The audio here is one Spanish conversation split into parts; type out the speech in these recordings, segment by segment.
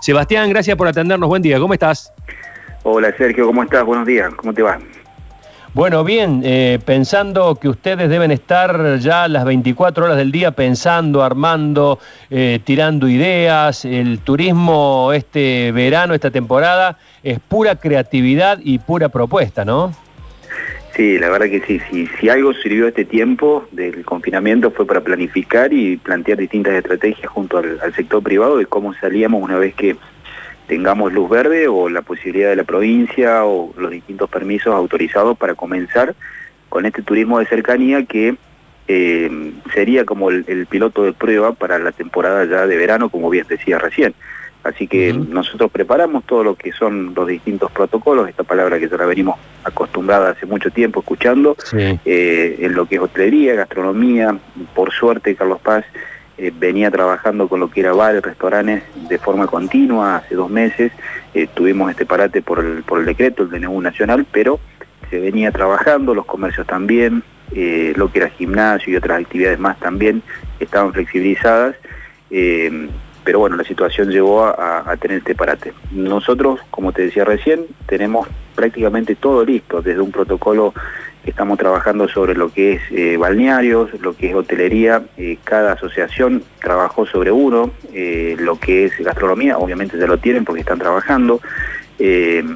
Sebastián, gracias por atendernos. Buen día, ¿cómo estás? Hola Sergio, ¿cómo estás? Buenos días, ¿cómo te va? Bueno, bien, eh, pensando que ustedes deben estar ya las 24 horas del día pensando, armando, eh, tirando ideas. El turismo este verano, esta temporada, es pura creatividad y pura propuesta, ¿no? Sí, la verdad que sí. Si, algo sirvió este tiempo del confinamiento fue para planificar y plantear distintas estrategias junto al sector privado de cómo salíamos una vez que tengamos luz verde o la posibilidad de la provincia o los distintos permisos autorizados para comenzar con este turismo de cercanía que eh, sería como el, piloto de prueba para la temporada ya de verano, como bien decía recién. Así que nosotros preparamos todo lo que son los distintos protocolos, esta palabra que ya la venimos acostumbrada hace mucho tiempo escuchando, eh, en lo que es hotelería, gastronomía, por suerte Carlos Paz eh, venía trabajando con lo que era bares, restaurantes de forma continua, hace dos meses eh, tuvimos este parate por el, por el decreto, el DNU nacional, pero se venía trabajando, los comercios también, lo que era gimnasio y otras actividades más también estaban flexibilizadas, pero bueno, la situación llevó a, tener este parate. Nosotros, como te decía recién, tenemos prácticamente todo listo, desde un protocolo Estamos trabajando sobre lo que es eh, balnearios, lo que es hotelería. Eh, cada asociación trabajó sobre uno. Eh, lo que es gastronomía, obviamente ya lo tienen porque están trabajando.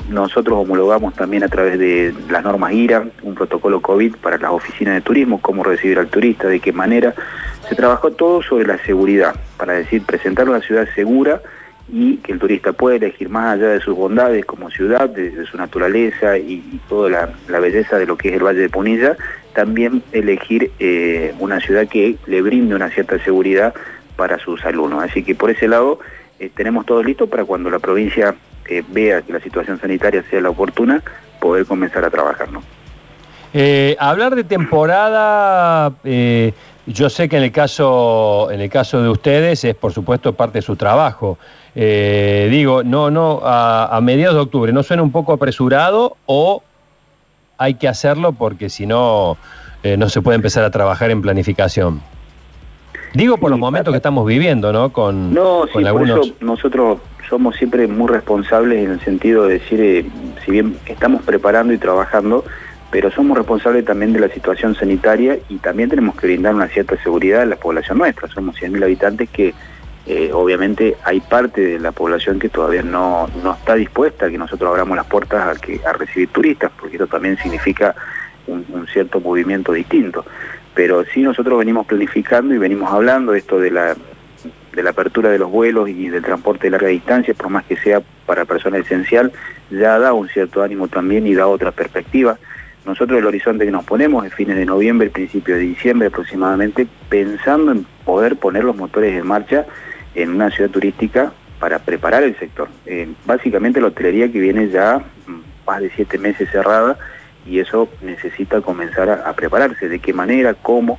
nosotros homologamos también a través de las normas IRA un protocolo COVID para las oficinas de turismo, cómo recibir al turista, de qué manera. Se trabajó todo sobre la seguridad, para decir, presentar una ciudad segura y que el turista pueda elegir más allá de sus bondades como ciudad, de, su naturaleza y, toda la, belleza de lo que es el Valle de Punilla, también elegir eh, una ciudad que le brinde una cierta seguridad para sus alumnos. Así que por ese lado eh, tenemos todo listo para cuando la provincia eh, vea que la situación sanitaria sea la oportuna, poder comenzar a trabajar. hablar de temporada yo sé que en el caso, en el caso de ustedes es por supuesto parte de su trabajo. Eh, digo, no, no, a, mediados de octubre, ¿no suena un poco apresurado o hay que hacerlo porque si no, eh, no se puede empezar a trabajar en planificación? Digo por los momentos que estamos viviendo, ¿no? Con, no, sí, por eso nosotros somos siempre muy responsables en el sentido de decir, eh, si bien estamos preparando y trabajando, pero somos responsables también de la situación sanitaria y también tenemos que brindar una cierta seguridad a la población nuestra. Somos 100.000 habitantes que eh, obviamente hay parte de la población que todavía no, está dispuesta a que nosotros abramos las puertas a, que, a recibir turistas, porque esto también significa un, cierto movimiento distinto. Pero sí nosotros venimos planificando y venimos hablando esto de la, de la apertura de los vuelos y del transporte de larga distancia, por más que sea para personas esencial, ya da un cierto ánimo también y da otra perspectiva. Nosotros el horizonte que nos ponemos es fines de noviembre, principio de diciembre aproximadamente, pensando en poder poner los motores en marcha en una ciudad turística para preparar el sector. Eh, básicamente la hotelería que viene ya mm, más de siete meses cerrada y eso necesita comenzar a, prepararse. ¿De qué manera? ¿Cómo?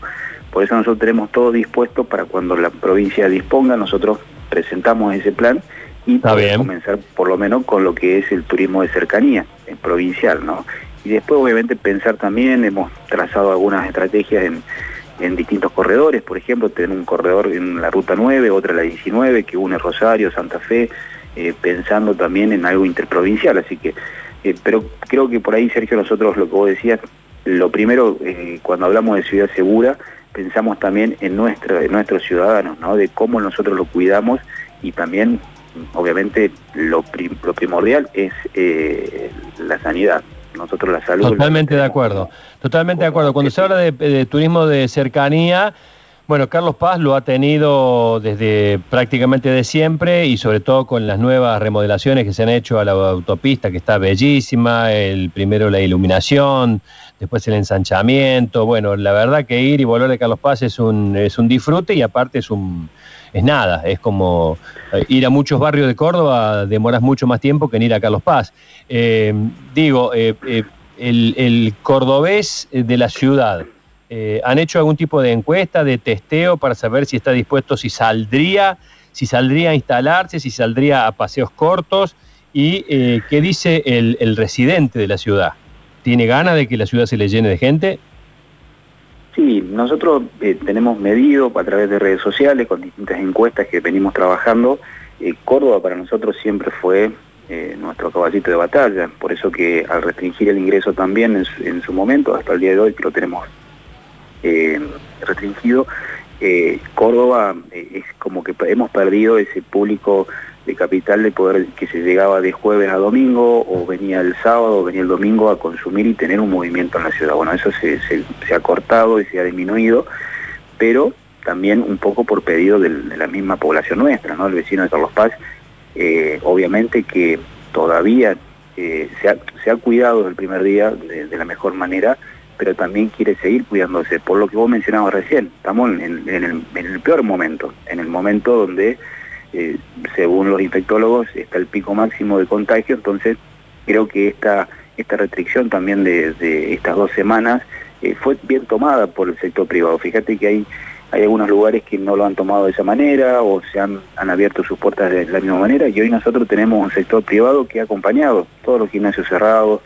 Por eso nosotros tenemos todo dispuesto para cuando la provincia disponga, nosotros presentamos ese plan y comenzar por lo menos con lo que es el turismo de cercanía, el provincial, ¿no? Y después obviamente pensar también, hemos trazado algunas estrategias en, distintos corredores, por ejemplo, tener un corredor en la ruta 9, otra la 19, que une Rosario, Santa Fe, eh, pensando también en algo interprovincial, así que, eh, pero creo que por ahí, Sergio, nosotros lo que vos decías, lo primero, eh, cuando hablamos de ciudad segura, pensamos también en, nuestra, en nuestros ciudadanos, ¿no? de cómo nosotros lo cuidamos y también, obviamente, lo primordial es la sanidad nosotros la salud. Totalmente de acuerdo, totalmente de acuerdo. Cuando se habla de, turismo de cercanía, bueno, Carlos Paz lo ha tenido desde prácticamente de siempre y sobre todo con las nuevas remodelaciones que se han hecho a la autopista, que está bellísima, el primero la iluminación, después el ensanchamiento. Bueno, la verdad que ir y volver de Carlos Paz es un, es un disfrute y aparte es un es nada, es como eh, ir a muchos barrios de Córdoba, demoras mucho más tiempo que en ir a Carlos Paz. Eh, digo, eh, el, cordobés de la ciudad, ¿han hecho algún tipo de encuesta, de testeo para saber si está dispuesto, si saldría, si saldría a instalarse, si saldría a paseos cortos? ¿Y qué dice el, el residente de la ciudad? ¿Tiene ganas de que la ciudad se le llene de gente? Sí, nosotros eh, tenemos medido a través de redes sociales con distintas encuestas que venimos trabajando Córdoba para nosotros siempre fue nuestro caballito de batalla, por eso que al restringir el ingreso también en su, momento, hasta el día de hoy que lo tenemos restringido, Córdoba es como que hemos perdido ese público de capital de poder que se llegaba de jueves a domingo o venía el sábado o venía el domingo a consumir y tener un movimiento en la ciudad. Bueno, eso se, ha cortado y se ha disminuido, pero también un poco por pedido de, la misma población nuestra, ¿no? El vecino de Carlos Paz, eh, obviamente que todavía eh, se, ha, cuidado desde el primer día de, la mejor manera, pero también quiere seguir cuidándose. Por lo que vos mencionabas recién, estamos en el peor momento, en el momento donde eh, según los infectólogos, está el pico máximo de contagio, entonces creo que esta, esta restricción también de, estas dos semanas eh, fue bien tomada por el sector privado. Fíjate que hay, hay algunos lugares que no lo han tomado de esa manera o se han, han abierto sus puertas de la misma manera y hoy nosotros tenemos un sector privado que ha acompañado todos los gimnasios cerrados,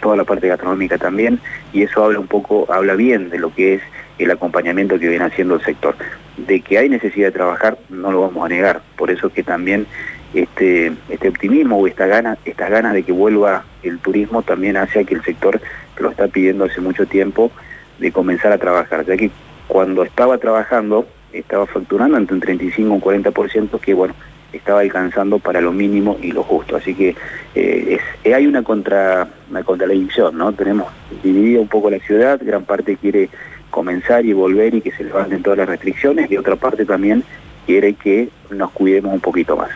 toda la parte gastronómica también, y eso habla un poco, habla bien de lo que es el acompañamiento que viene haciendo el sector. De que hay necesidad de trabajar, no lo vamos a negar. Por eso que también este, este optimismo o esta gana, estas ganas de que vuelva el turismo también hace que el sector lo está pidiendo hace mucho tiempo de comenzar a trabajar, ya que cuando estaba trabajando estaba facturando entre un 35 y un 40%, que bueno, estaba alcanzando para lo mínimo y lo justo. Así que eh, eh, hay una contra una contradicción, ¿no? Tenemos dividida un poco la ciudad, gran parte quiere comenzar y volver y que se levanten todas las restricciones y otra parte también quiere que nos cuidemos un poquito más.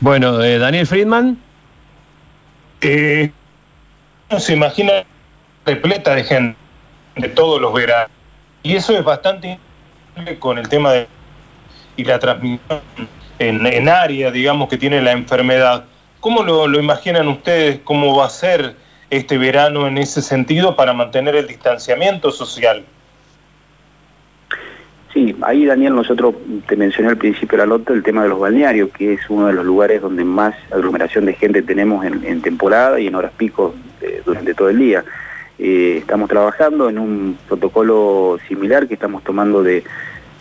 Bueno, eh, Daniel Friedman. Eh, se imagina repleta de gente de todos los veranos y eso es bastante con el tema de y la transmisión en, en área, digamos, que tiene la enfermedad. ¿Cómo lo, lo imaginan ustedes? ¿Cómo va a ser este verano en ese sentido para mantener el distanciamiento social? Sí, ahí Daniel, nosotros te mencioné al principio de la nota el tema de los balnearios, que es uno de los lugares donde más aglomeración de gente tenemos en, temporada y en horas pico durante todo el día. Eh, estamos trabajando en un protocolo similar que estamos tomando de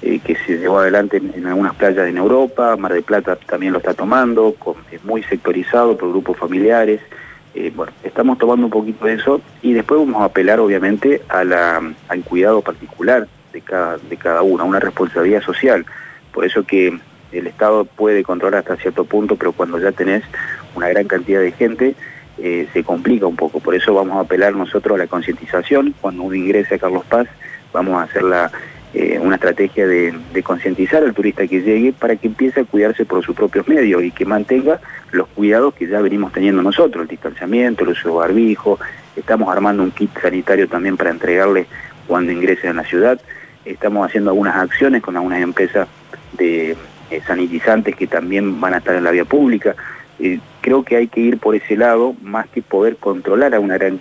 eh, que se llevó adelante en, algunas playas en Europa, Mar del Plata también lo está tomando, es muy sectorizado por grupos familiares. Eh, bueno, estamos tomando un poquito de eso y después vamos a apelar obviamente a la, al cuidado particular de cada, de cada uno, una responsabilidad social. Por eso que el Estado puede controlar hasta cierto punto, pero cuando ya tenés una gran cantidad de gente, eh, se complica un poco. Por eso vamos a apelar nosotros a la concientización. Cuando uno ingrese a Carlos Paz, vamos a hacer la, eh, una estrategia de, concientizar al turista que llegue para que empiece a cuidarse por sus propios medios y que mantenga los cuidados que ya venimos teniendo nosotros, el distanciamiento, el uso de barbijo. Estamos armando un kit sanitario también para entregarle cuando ingrese a la ciudad estamos haciendo algunas acciones con algunas empresas de eh, sanitizantes que también van a estar en la vía pública. Eh, creo que hay que ir por ese lado más que poder controlar a una gran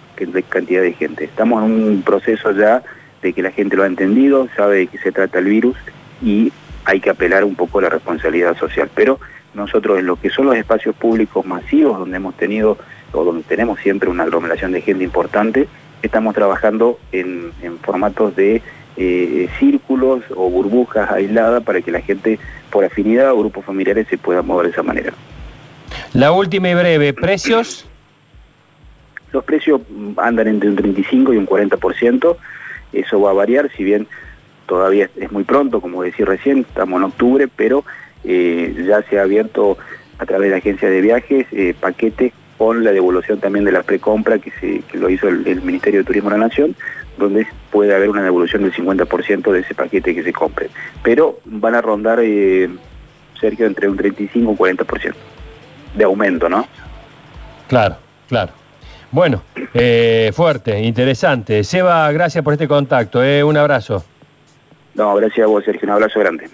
cantidad de gente. Estamos en un proceso ya de que la gente lo ha entendido, sabe de qué se trata el virus y hay que apelar un poco a la responsabilidad social. Pero nosotros en lo que son los espacios públicos masivos, donde hemos tenido o donde tenemos siempre una aglomeración de gente importante, estamos trabajando en formatos de eh, círculos o burbujas aisladas para que la gente por afinidad o grupos familiares se pueda mover de esa manera. La última y breve, ¿precios? Los precios andan entre un 35 y un 40%, eso va a variar, si bien todavía es muy pronto, como decía recién, estamos en octubre, pero eh, ya se ha abierto a través de agencias de viajes eh, paquetes con la devolución también de la precompra que, se, que lo hizo el, el Ministerio de Turismo de la Nación, donde puede haber una devolución del 50% de ese paquete que se compre. Pero van a rondar, eh, Sergio, entre un 35 y un 40% de aumento, ¿no? Claro, claro. Bueno, eh, fuerte, interesante. Seba, gracias por este contacto. Eh, un abrazo. No, gracias a vos, Sergio. Un abrazo grande.